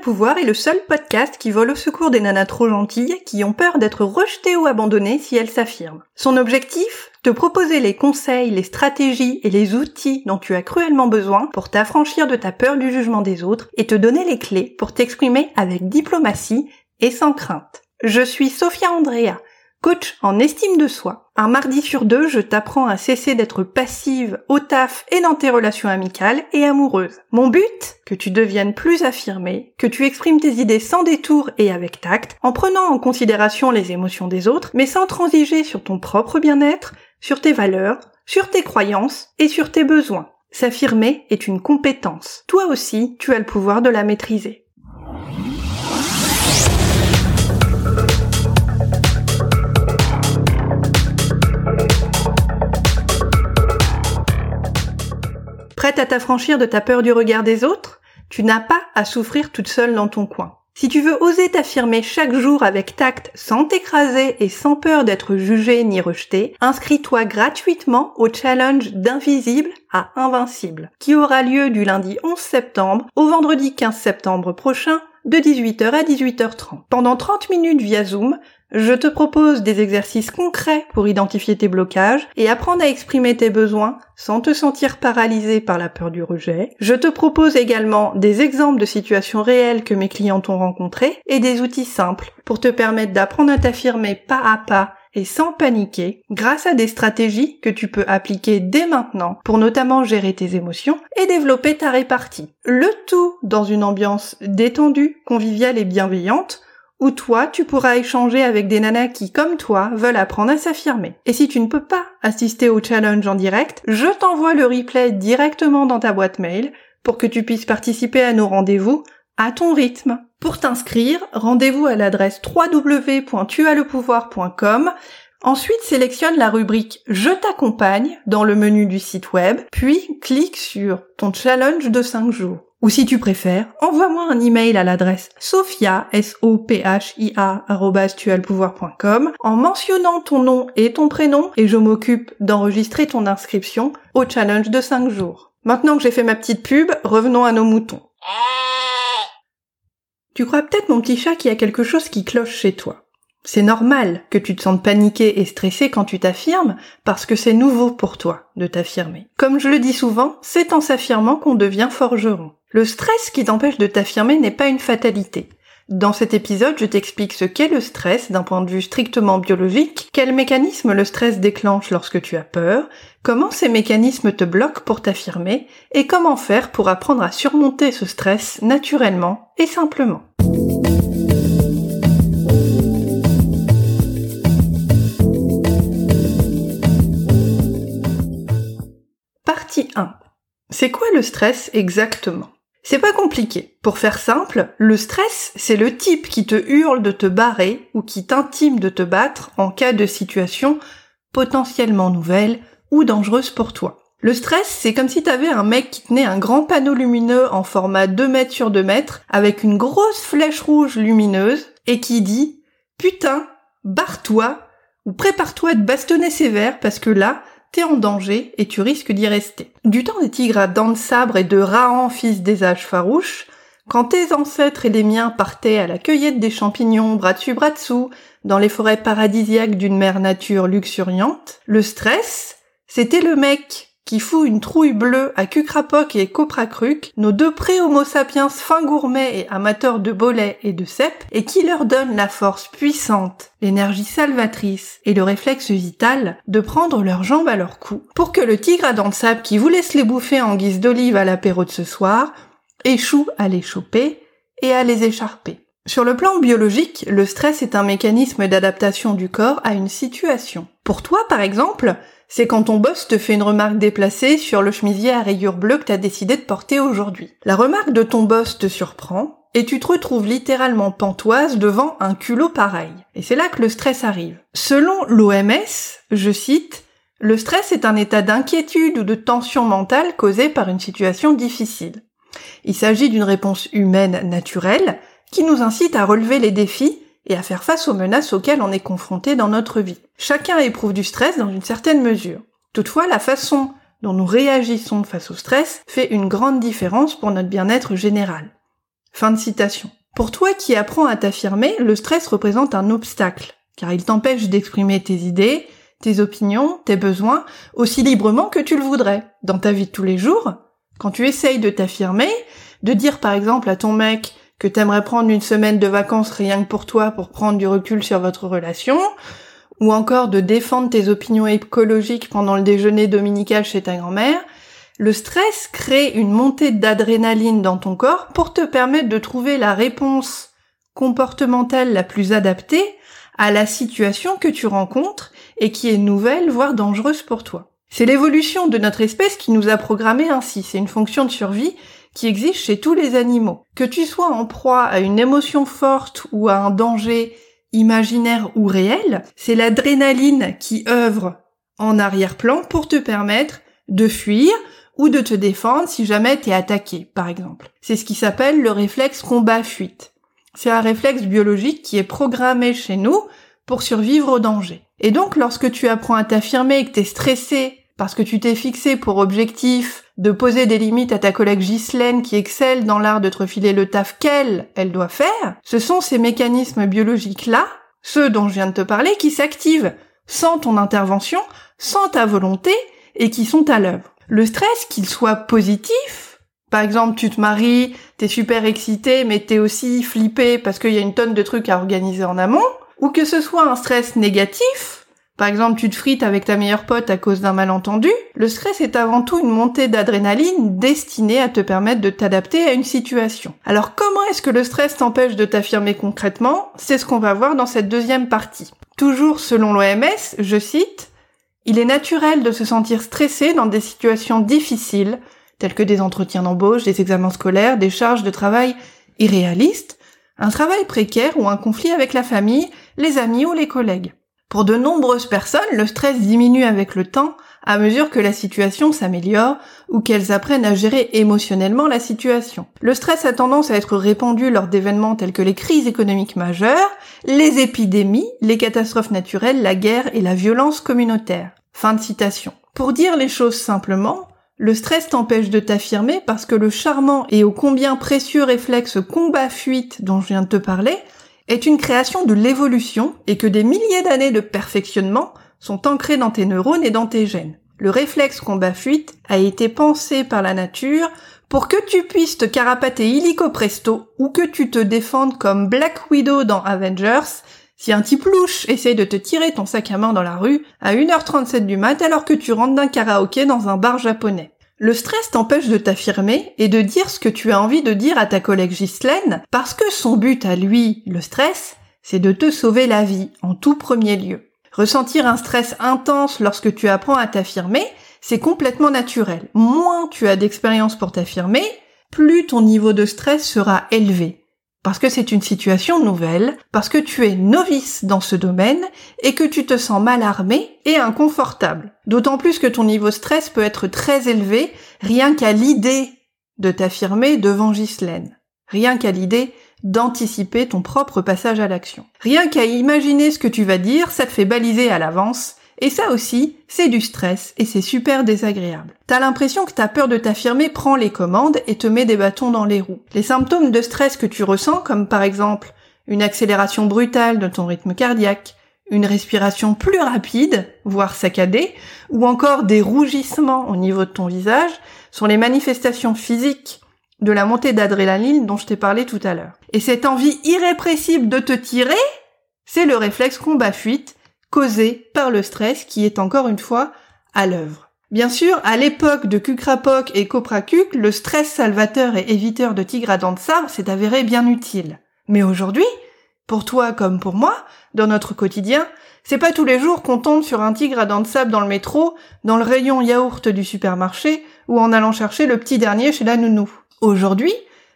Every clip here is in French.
Pouvoir est le seul podcast qui vole au secours des nanas trop gentilles qui ont peur d'être rejetées ou abandonnées si elles s'affirment. Son objectif? Te proposer les conseils, les stratégies et les outils dont tu as cruellement besoin pour t'affranchir de ta peur du jugement des autres et te donner les clés pour t'exprimer avec diplomatie et sans crainte. Je suis Sophia Andrea Coach en estime de soi. Un mardi sur deux, je t'apprends à cesser d'être passive au taf et dans tes relations amicales et amoureuses. Mon but? Que tu deviennes plus affirmée, que tu exprimes tes idées sans détour et avec tact, en prenant en considération les émotions des autres, mais sans transiger sur ton propre bien-être, sur tes valeurs, sur tes croyances et sur tes besoins. S'affirmer est une compétence. Toi aussi, tu as le pouvoir de la maîtriser. Prête à t'affranchir de ta peur du regard des autres Tu n'as pas à souffrir toute seule dans ton coin. Si tu veux oser t'affirmer chaque jour avec tact, sans t'écraser et sans peur d'être jugé ni rejeté, inscris-toi gratuitement au challenge d'invisible à invincible, qui aura lieu du lundi 11 septembre au vendredi 15 septembre prochain de 18h à 18h30. Pendant 30 minutes via Zoom, je te propose des exercices concrets pour identifier tes blocages et apprendre à exprimer tes besoins sans te sentir paralysé par la peur du rejet. Je te propose également des exemples de situations réelles que mes clients ont rencontrées et des outils simples pour te permettre d'apprendre à t'affirmer pas à pas et sans paniquer grâce à des stratégies que tu peux appliquer dès maintenant pour notamment gérer tes émotions et développer ta répartie. Le tout dans une ambiance détendue, conviviale et bienveillante où toi, tu pourras échanger avec des nanas qui, comme toi, veulent apprendre à s'affirmer. Et si tu ne peux pas assister au challenge en direct, je t'envoie le replay directement dans ta boîte mail pour que tu puisses participer à nos rendez-vous à ton rythme. Pour t'inscrire, rendez-vous à l'adresse www.tuaslepouvoir.com. Ensuite, sélectionne la rubrique Je t'accompagne dans le menu du site web, puis clique sur ton challenge de 5 jours. Ou si tu préfères, envoie-moi un email à l'adresse sophia, s o en mentionnant ton nom et ton prénom et je m'occupe d'enregistrer ton inscription au challenge de 5 jours. Maintenant que j'ai fait ma petite pub, revenons à nos moutons. Tu crois peut-être mon petit chat qu'il y a quelque chose qui cloche chez toi. C'est normal que tu te sentes paniqué et stressé quand tu t'affirmes, parce que c'est nouveau pour toi de t'affirmer. Comme je le dis souvent, c'est en s'affirmant qu'on devient forgeron. Le stress qui t'empêche de t'affirmer n'est pas une fatalité. Dans cet épisode, je t'explique ce qu'est le stress d'un point de vue strictement biologique, quel mécanisme le stress déclenche lorsque tu as peur, comment ces mécanismes te bloquent pour t'affirmer, et comment faire pour apprendre à surmonter ce stress naturellement et simplement. Partie 1. C'est quoi le stress exactement? C'est pas compliqué. Pour faire simple, le stress, c'est le type qui te hurle de te barrer ou qui t'intime de te battre en cas de situation potentiellement nouvelle ou dangereuse pour toi. Le stress, c'est comme si t'avais un mec qui tenait un grand panneau lumineux en format 2 mètres sur 2 mètres avec une grosse flèche rouge lumineuse et qui dit Putain, barre-toi ou prépare-toi à te bastonner sévère parce que là, t'es en danger et tu risques d'y rester. Du temps des tigres à dents de sabre et de Rahan, fils des âges farouches, quand tes ancêtres et les miens partaient à la cueillette des champignons bras dessus bras dessous, dans les forêts paradisiaques d'une mère nature luxuriante, le stress, c'était le mec qui fout une trouille bleue à Cucrapoc et Copracruc, nos deux pré-homo sapiens fins gourmets et amateurs de bolets et de cèpes, et qui leur donne la force puissante, l'énergie salvatrice et le réflexe vital de prendre leurs jambes à leur cou, pour que le tigre à dents de sable qui voulait se les bouffer en guise d'olive à l'apéro de ce soir, échoue à les choper et à les écharper. Sur le plan biologique, le stress est un mécanisme d'adaptation du corps à une situation. Pour toi, par exemple, c'est quand ton boss te fait une remarque déplacée sur le chemisier à rayures bleues que t'as décidé de porter aujourd'hui. La remarque de ton boss te surprend, et tu te retrouves littéralement pantoise devant un culot pareil. Et c'est là que le stress arrive. Selon l'OMS, je cite, le stress est un état d'inquiétude ou de tension mentale causé par une situation difficile. Il s'agit d'une réponse humaine naturelle qui nous incite à relever les défis et à faire face aux menaces auxquelles on est confronté dans notre vie. Chacun éprouve du stress dans une certaine mesure. Toutefois, la façon dont nous réagissons face au stress fait une grande différence pour notre bien-être général. Fin de citation. Pour toi qui apprends à t'affirmer, le stress représente un obstacle, car il t'empêche d'exprimer tes idées, tes opinions, tes besoins, aussi librement que tu le voudrais. Dans ta vie de tous les jours, quand tu essayes de t'affirmer, de dire par exemple à ton mec que t'aimerais prendre une semaine de vacances rien que pour toi pour prendre du recul sur votre relation, ou encore de défendre tes opinions écologiques pendant le déjeuner dominical chez ta grand-mère, le stress crée une montée d'adrénaline dans ton corps pour te permettre de trouver la réponse comportementale la plus adaptée à la situation que tu rencontres et qui est nouvelle, voire dangereuse pour toi. C'est l'évolution de notre espèce qui nous a programmés ainsi. C'est une fonction de survie qui existe chez tous les animaux. Que tu sois en proie à une émotion forte ou à un danger imaginaire ou réel, c'est l'adrénaline qui œuvre en arrière-plan pour te permettre de fuir ou de te défendre si jamais t'es attaqué, par exemple. C'est ce qui s'appelle le réflexe combat-fuite. C'est un réflexe biologique qui est programmé chez nous pour survivre au danger. Et donc, lorsque tu apprends à t'affirmer et que t'es stressé parce que tu t'es fixé pour objectif de poser des limites à ta collègue Ghislaine qui excelle dans l'art de te refiler le taf qu'elle, elle doit faire, ce sont ces mécanismes biologiques-là, ceux dont je viens de te parler, qui s'activent sans ton intervention, sans ta volonté, et qui sont à l'œuvre. Le stress, qu'il soit positif, par exemple, tu te maries, t'es super excité, mais t'es aussi flippé parce qu'il y a une tonne de trucs à organiser en amont, ou que ce soit un stress négatif, par exemple, tu te frites avec ta meilleure pote à cause d'un malentendu, le stress est avant tout une montée d'adrénaline destinée à te permettre de t'adapter à une situation. Alors comment est-ce que le stress t'empêche de t'affirmer concrètement? C'est ce qu'on va voir dans cette deuxième partie. Toujours selon l'OMS, je cite, Il est naturel de se sentir stressé dans des situations difficiles, telles que des entretiens d'embauche, des examens scolaires, des charges de travail irréalistes, un travail précaire ou un conflit avec la famille, les amis ou les collègues. Pour de nombreuses personnes, le stress diminue avec le temps à mesure que la situation s'améliore ou qu'elles apprennent à gérer émotionnellement la situation. Le stress a tendance à être répandu lors d'événements tels que les crises économiques majeures, les épidémies, les catastrophes naturelles, la guerre et la violence communautaire. Fin de citation. Pour dire les choses simplement, le stress t'empêche de t'affirmer parce que le charmant et ô combien précieux réflexe combat-fuite dont je viens de te parler est une création de l'évolution et que des milliers d'années de perfectionnement sont ancrées dans tes neurones et dans tes gènes. Le réflexe combat-fuite a été pensé par la nature pour que tu puisses te carapater illico presto ou que tu te défendes comme Black Widow dans Avengers si un type louche essaye de te tirer ton sac à main dans la rue à 1h37 du mat alors que tu rentres d'un karaoké dans un bar japonais. Le stress t'empêche de t'affirmer et de dire ce que tu as envie de dire à ta collègue Ghislaine parce que son but à lui, le stress, c'est de te sauver la vie en tout premier lieu. Ressentir un stress intense lorsque tu apprends à t'affirmer, c'est complètement naturel. Moins tu as d'expérience pour t'affirmer, plus ton niveau de stress sera élevé parce que c'est une situation nouvelle, parce que tu es novice dans ce domaine et que tu te sens mal armé et inconfortable. D'autant plus que ton niveau stress peut être très élevé rien qu'à l'idée de t'affirmer devant Ghislaine. Rien qu'à l'idée d'anticiper ton propre passage à l'action. Rien qu'à imaginer ce que tu vas dire, ça te fait baliser à l'avance et ça aussi, c'est du stress et c'est super désagréable. T'as l'impression que ta peur de t'affirmer prend les commandes et te met des bâtons dans les roues. Les symptômes de stress que tu ressens, comme par exemple une accélération brutale de ton rythme cardiaque, une respiration plus rapide, voire saccadée, ou encore des rougissements au niveau de ton visage, sont les manifestations physiques de la montée d'adrénaline dont je t'ai parlé tout à l'heure. Et cette envie irrépressible de te tirer, c'est le réflexe combat-fuite causé par le stress qui est encore une fois à l'œuvre. Bien sûr, à l'époque de Kukrapoc et Copracuc, le stress salvateur et éviteur de tigres à dents de sabre s'est avéré bien utile. Mais aujourd'hui, pour toi comme pour moi, dans notre quotidien, c'est pas tous les jours qu'on tombe sur un tigre à dents de sable dans le métro, dans le rayon yaourt du supermarché, ou en allant chercher le petit dernier chez la nounou. Aujourd'hui,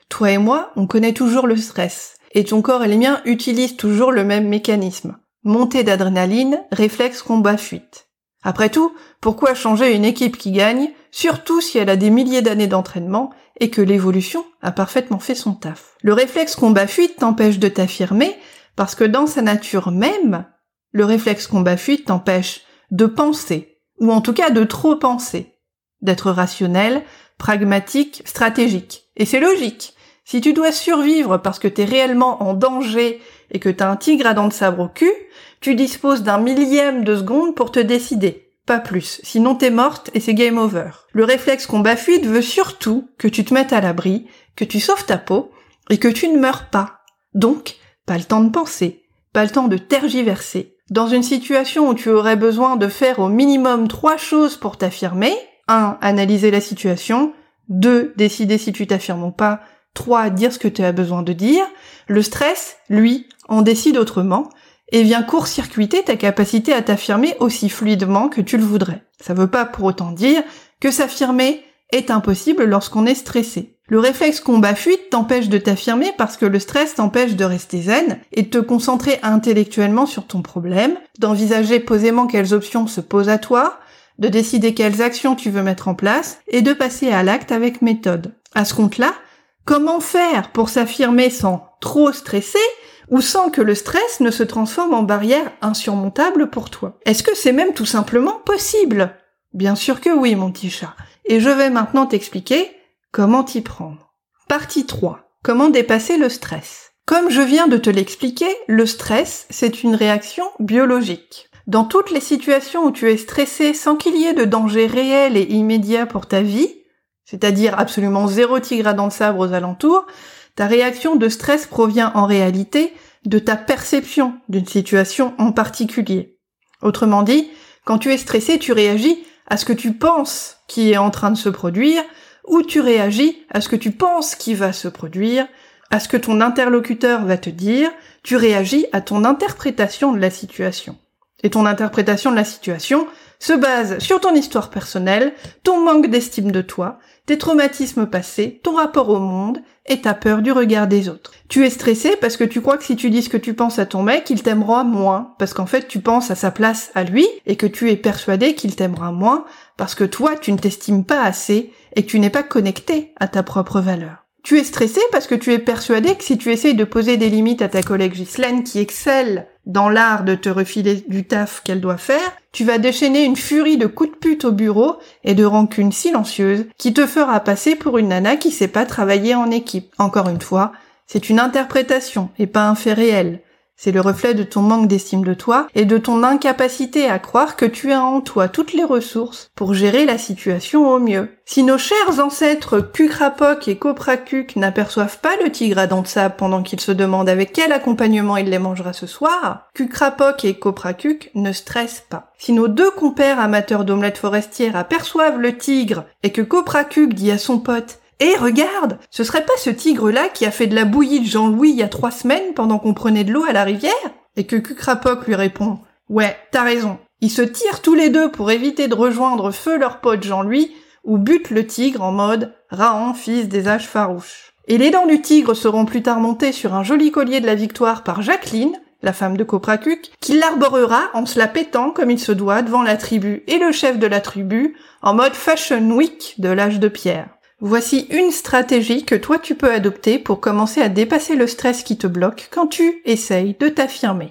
toi et moi, on connaît toujours le stress. Et ton corps et les miens utilisent toujours le même mécanisme montée d'adrénaline, réflexe combat-fuite. Après tout, pourquoi changer une équipe qui gagne, surtout si elle a des milliers d'années d'entraînement et que l'évolution a parfaitement fait son taf? Le réflexe combat-fuite t'empêche de t'affirmer parce que dans sa nature même, le réflexe combat-fuite t'empêche de penser, ou en tout cas de trop penser, d'être rationnel, pragmatique, stratégique. Et c'est logique. Si tu dois survivre parce que t'es réellement en danger et que t'as un tigre à dents de sabre au cul, tu disposes d'un millième de seconde pour te décider. Pas plus. Sinon t'es morte et c'est game over. Le réflexe combat-fuite veut surtout que tu te mettes à l'abri, que tu sauves ta peau et que tu ne meurs pas. Donc, pas le temps de penser, pas le temps de tergiverser. Dans une situation où tu aurais besoin de faire au minimum trois choses pour t'affirmer, 1. Analyser la situation, 2. Décider si tu t'affirmes ou pas, 3. Dire ce que tu as besoin de dire, le stress, lui, en décide autrement et vient court-circuiter ta capacité à t'affirmer aussi fluidement que tu le voudrais. Ça veut pas pour autant dire que s'affirmer est impossible lorsqu'on est stressé. Le réflexe combat-fuite t'empêche de t'affirmer parce que le stress t'empêche de rester zen et de te concentrer intellectuellement sur ton problème, d'envisager posément quelles options se posent à toi, de décider quelles actions tu veux mettre en place et de passer à l'acte avec méthode. À ce compte-là, comment faire pour s'affirmer sans trop stresser ou sans que le stress ne se transforme en barrière insurmontable pour toi? Est-ce que c'est même tout simplement possible? Bien sûr que oui, mon petit chat. Et je vais maintenant t'expliquer comment t'y prendre. Partie 3. Comment dépasser le stress? Comme je viens de te l'expliquer, le stress, c'est une réaction biologique. Dans toutes les situations où tu es stressé sans qu'il y ait de danger réel et immédiat pour ta vie, c'est-à-dire absolument zéro tigre à dents de sabre aux alentours, ta réaction de stress provient en réalité de ta perception d'une situation en particulier. Autrement dit, quand tu es stressé, tu réagis à ce que tu penses qui est en train de se produire, ou tu réagis à ce que tu penses qui va se produire, à ce que ton interlocuteur va te dire, tu réagis à ton interprétation de la situation. Et ton interprétation de la situation se base sur ton histoire personnelle, ton manque d'estime de toi, tes traumatismes passés, ton rapport au monde et ta peur du regard des autres. Tu es stressé parce que tu crois que si tu dis ce que tu penses à ton mec, il t'aimera moins, parce qu'en fait tu penses à sa place à lui et que tu es persuadé qu'il t'aimera moins parce que toi tu ne t'estimes pas assez et que tu n'es pas connecté à ta propre valeur. Tu es stressé parce que tu es persuadé que si tu essayes de poser des limites à ta collègue Ghislaine qui excelle dans l'art de te refiler du taf qu'elle doit faire, tu vas déchaîner une furie de coups de pute au bureau et de rancune silencieuse qui te fera passer pour une nana qui sait pas travailler en équipe. Encore une fois, c'est une interprétation et pas un fait réel. C'est le reflet de ton manque d'estime de toi et de ton incapacité à croire que tu as en toi toutes les ressources pour gérer la situation au mieux. Si nos chers ancêtres Kukrapok et Koprakuk n'aperçoivent pas le tigre à dents de sable pendant qu'ils se demandent avec quel accompagnement il les mangera ce soir, Kukrapok et Koprakuk ne stressent pas. Si nos deux compères amateurs d'omelettes forestières aperçoivent le tigre et que Koprakuk dit à son pote et regarde, ce serait pas ce tigre-là qui a fait de la bouillie de Jean-Louis il y a trois semaines pendant qu'on prenait de l'eau à la rivière? Et que Cucrapoc lui répond Ouais, t'as raison. Ils se tirent tous les deux pour éviter de rejoindre feu leur pote Jean-Louis, ou butent le tigre en mode Rahan, fils des âges farouches. Et les dents du tigre seront plus tard montées sur un joli collier de la victoire par Jacqueline, la femme de Copracuc, qui l'arborera en se la pétant comme il se doit devant la tribu et le chef de la tribu, en mode Fashion Week de l'âge de pierre. Voici une stratégie que toi tu peux adopter pour commencer à dépasser le stress qui te bloque quand tu essayes de t'affirmer.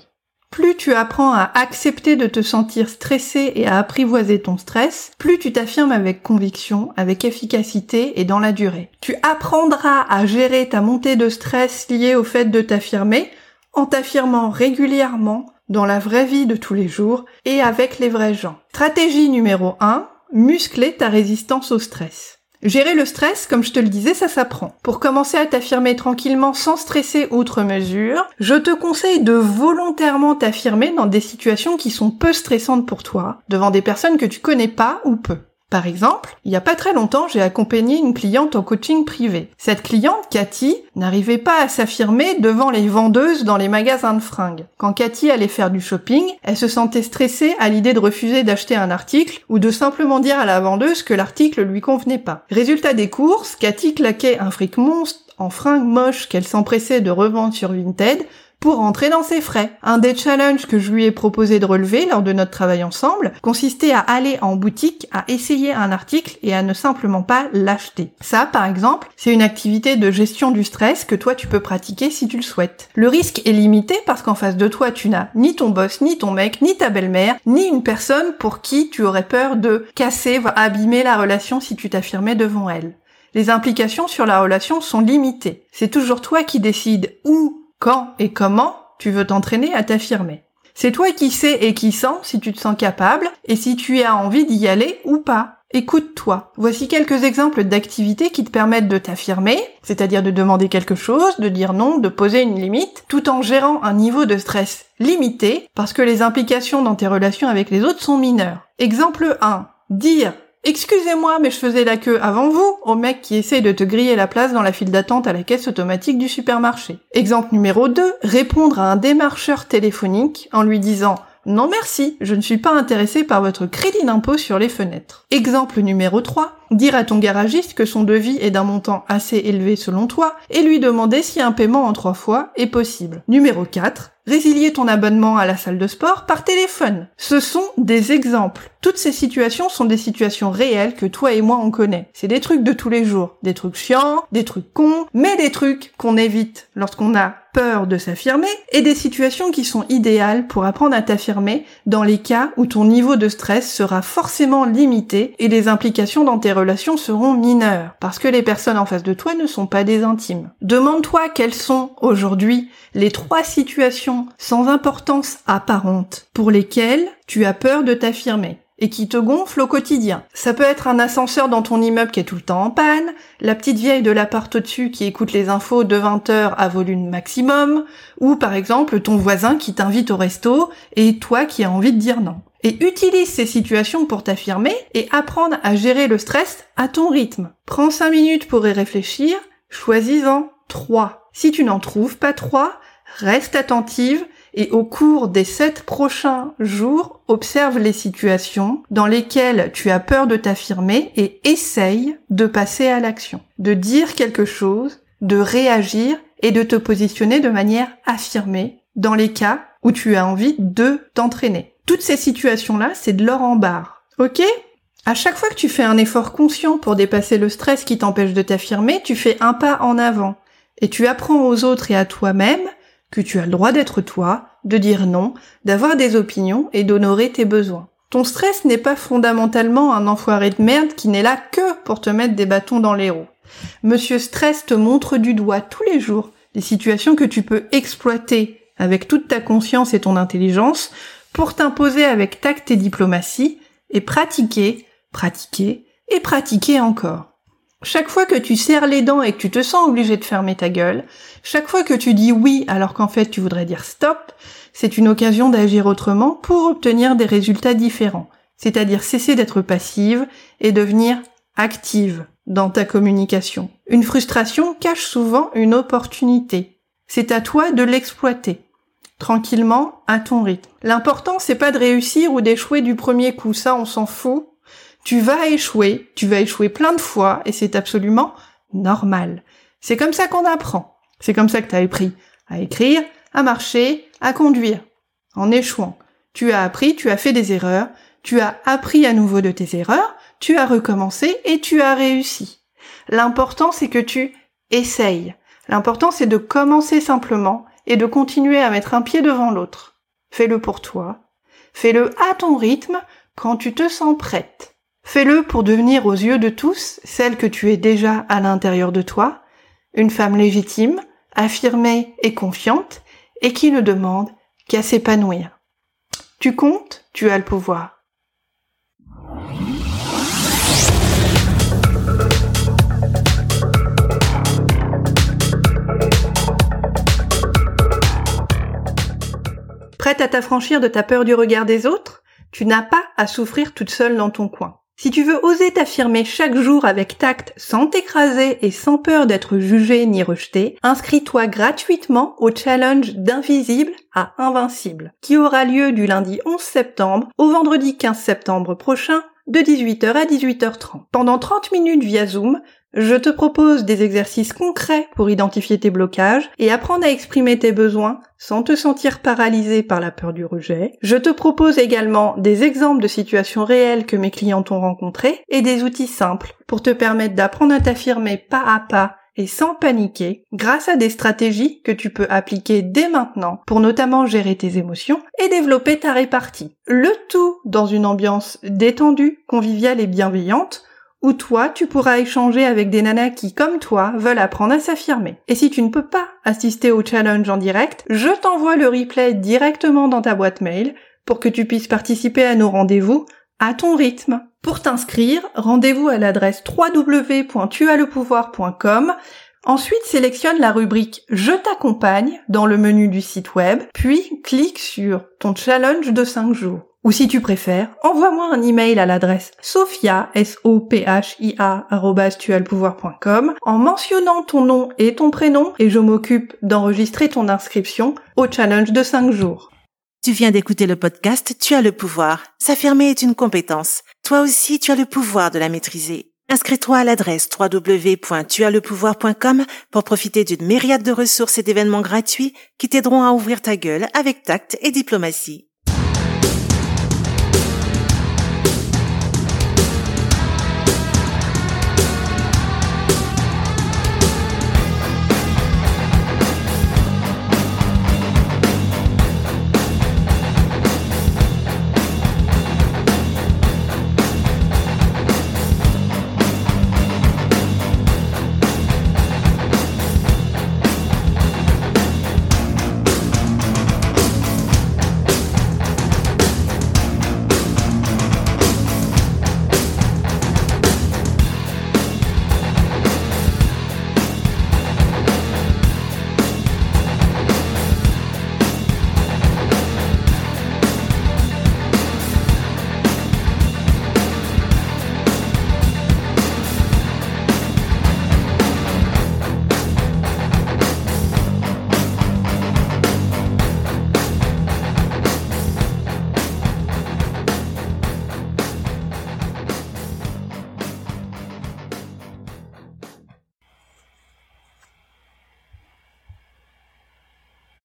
Plus tu apprends à accepter de te sentir stressé et à apprivoiser ton stress, plus tu t'affirmes avec conviction, avec efficacité et dans la durée. Tu apprendras à gérer ta montée de stress liée au fait de t'affirmer en t'affirmant régulièrement dans la vraie vie de tous les jours et avec les vrais gens. Stratégie numéro 1, muscler ta résistance au stress. Gérer le stress, comme je te le disais, ça s'apprend. Pour commencer à t'affirmer tranquillement sans stresser outre mesure, je te conseille de volontairement t'affirmer dans des situations qui sont peu stressantes pour toi, devant des personnes que tu connais pas ou peu. Par exemple, il y a pas très longtemps, j'ai accompagné une cliente en coaching privé. Cette cliente, Cathy, n'arrivait pas à s'affirmer devant les vendeuses dans les magasins de fringues. Quand Cathy allait faire du shopping, elle se sentait stressée à l'idée de refuser d'acheter un article ou de simplement dire à la vendeuse que l'article lui convenait pas. Résultat des courses, Cathy claquait un fric monstre en fringues moches qu'elle s'empressait de revendre sur Vinted pour entrer dans ses frais. Un des challenges que je lui ai proposé de relever lors de notre travail ensemble consistait à aller en boutique, à essayer un article et à ne simplement pas l'acheter. Ça, par exemple, c'est une activité de gestion du stress que toi tu peux pratiquer si tu le souhaites. Le risque est limité parce qu'en face de toi tu n'as ni ton boss, ni ton mec, ni ta belle-mère, ni une personne pour qui tu aurais peur de casser, voire abîmer la relation si tu t'affirmais devant elle. Les implications sur la relation sont limitées. C'est toujours toi qui décides où, quand et comment tu veux t'entraîner à t'affirmer. C'est toi qui sais et qui sens si tu te sens capable et si tu as envie d'y aller ou pas. Écoute-toi. Voici quelques exemples d'activités qui te permettent de t'affirmer, c'est-à-dire de demander quelque chose, de dire non, de poser une limite, tout en gérant un niveau de stress limité, parce que les implications dans tes relations avec les autres sont mineures. Exemple 1. Dire Excusez-moi, mais je faisais la queue avant vous au mec qui essaye de te griller la place dans la file d'attente à la caisse automatique du supermarché. Exemple numéro 2, répondre à un démarcheur téléphonique en lui disant non merci, je ne suis pas intéressé par votre crédit d'impôt sur les fenêtres. Exemple numéro 3. Dire à ton garagiste que son devis est d'un montant assez élevé selon toi et lui demander si un paiement en trois fois est possible. Numéro 4. Résilier ton abonnement à la salle de sport par téléphone. Ce sont des exemples. Toutes ces situations sont des situations réelles que toi et moi on connaît. C'est des trucs de tous les jours. Des trucs chiants, des trucs cons, mais des trucs qu'on évite lorsqu'on a peur de s'affirmer et des situations qui sont idéales pour apprendre à t'affirmer dans les cas où ton niveau de stress sera forcément limité et les implications dans tes relations seront mineures parce que les personnes en face de toi ne sont pas des intimes. Demande-toi quelles sont aujourd'hui les trois situations sans importance apparente pour lesquelles tu as peur de t'affirmer et qui te gonfle au quotidien. Ça peut être un ascenseur dans ton immeuble qui est tout le temps en panne, la petite vieille de l'appart au-dessus qui écoute les infos de 20 heures à volume maximum, ou par exemple ton voisin qui t'invite au resto et toi qui as envie de dire non. Et utilise ces situations pour t'affirmer et apprendre à gérer le stress à ton rythme. Prends 5 minutes pour y réfléchir, choisis-en 3. Si tu n'en trouves pas 3, reste attentive et au cours des sept prochains jours, observe les situations dans lesquelles tu as peur de t'affirmer et essaye de passer à l'action, de dire quelque chose, de réagir et de te positionner de manière affirmée dans les cas où tu as envie de t'entraîner. Toutes ces situations-là, c'est de l'or en barre. Ok? À chaque fois que tu fais un effort conscient pour dépasser le stress qui t'empêche de t'affirmer, tu fais un pas en avant. Et tu apprends aux autres et à toi-même que tu as le droit d'être toi, de dire non, d'avoir des opinions et d'honorer tes besoins. Ton stress n'est pas fondamentalement un enfoiré de merde qui n'est là que pour te mettre des bâtons dans les roues. Monsieur Stress te montre du doigt tous les jours des situations que tu peux exploiter avec toute ta conscience et ton intelligence pour t'imposer avec tact et diplomatie et pratiquer, pratiquer et pratiquer encore. Chaque fois que tu serres les dents et que tu te sens obligé de fermer ta gueule, chaque fois que tu dis oui alors qu'en fait tu voudrais dire stop, c'est une occasion d'agir autrement pour obtenir des résultats différents. C'est-à-dire cesser d'être passive et devenir active dans ta communication. Une frustration cache souvent une opportunité. C'est à toi de l'exploiter. Tranquillement, à ton rythme. L'important, c'est pas de réussir ou d'échouer du premier coup, ça on s'en fout. Tu vas échouer, tu vas échouer plein de fois et c'est absolument normal. C'est comme ça qu'on apprend. C'est comme ça que tu as appris à écrire, à marcher, à conduire. En échouant. Tu as appris, tu as fait des erreurs, tu as appris à nouveau de tes erreurs, tu as recommencé et tu as réussi. L'important c'est que tu essayes. L'important c'est de commencer simplement et de continuer à mettre un pied devant l'autre. Fais-le pour toi. Fais-le à ton rythme quand tu te sens prête. Fais-le pour devenir aux yeux de tous celle que tu es déjà à l'intérieur de toi, une femme légitime, affirmée et confiante, et qui ne demande qu'à s'épanouir. Tu comptes, tu as le pouvoir. Prête à t'affranchir de ta peur du regard des autres Tu n'as pas à souffrir toute seule dans ton coin. Si tu veux oser t'affirmer chaque jour avec tact, sans t'écraser et sans peur d'être jugé ni rejeté, inscris-toi gratuitement au challenge d'invisible à invincible, qui aura lieu du lundi 11 septembre au vendredi 15 septembre prochain de 18h à 18h30. Pendant 30 minutes via Zoom, je te propose des exercices concrets pour identifier tes blocages et apprendre à exprimer tes besoins sans te sentir paralysé par la peur du rejet. Je te propose également des exemples de situations réelles que mes clients ont rencontrées et des outils simples pour te permettre d'apprendre à t'affirmer pas à pas et sans paniquer grâce à des stratégies que tu peux appliquer dès maintenant pour notamment gérer tes émotions et développer ta répartie. Le tout dans une ambiance détendue, conviviale et bienveillante où toi, tu pourras échanger avec des nanas qui, comme toi, veulent apprendre à s'affirmer. Et si tu ne peux pas assister au challenge en direct, je t'envoie le replay directement dans ta boîte mail pour que tu puisses participer à nos rendez-vous à ton rythme. Pour t'inscrire, rendez-vous à l'adresse www.tuaslepouvoir.com. Ensuite, sélectionne la rubrique Je t'accompagne dans le menu du site web, puis clique sur ton challenge de 5 jours. Ou si tu préfères, envoie-moi un email à l'adresse sophia, s o p en mentionnant ton nom et ton prénom et je m'occupe d'enregistrer ton inscription au challenge de 5 jours. Tu viens d'écouter le podcast Tu as le pouvoir. S'affirmer est une compétence. Toi aussi, tu as le pouvoir de la maîtriser. Inscris-toi à l'adresse www.tuaslepouvoir.com pour profiter d'une myriade de ressources et d'événements gratuits qui t'aideront à ouvrir ta gueule avec tact et diplomatie.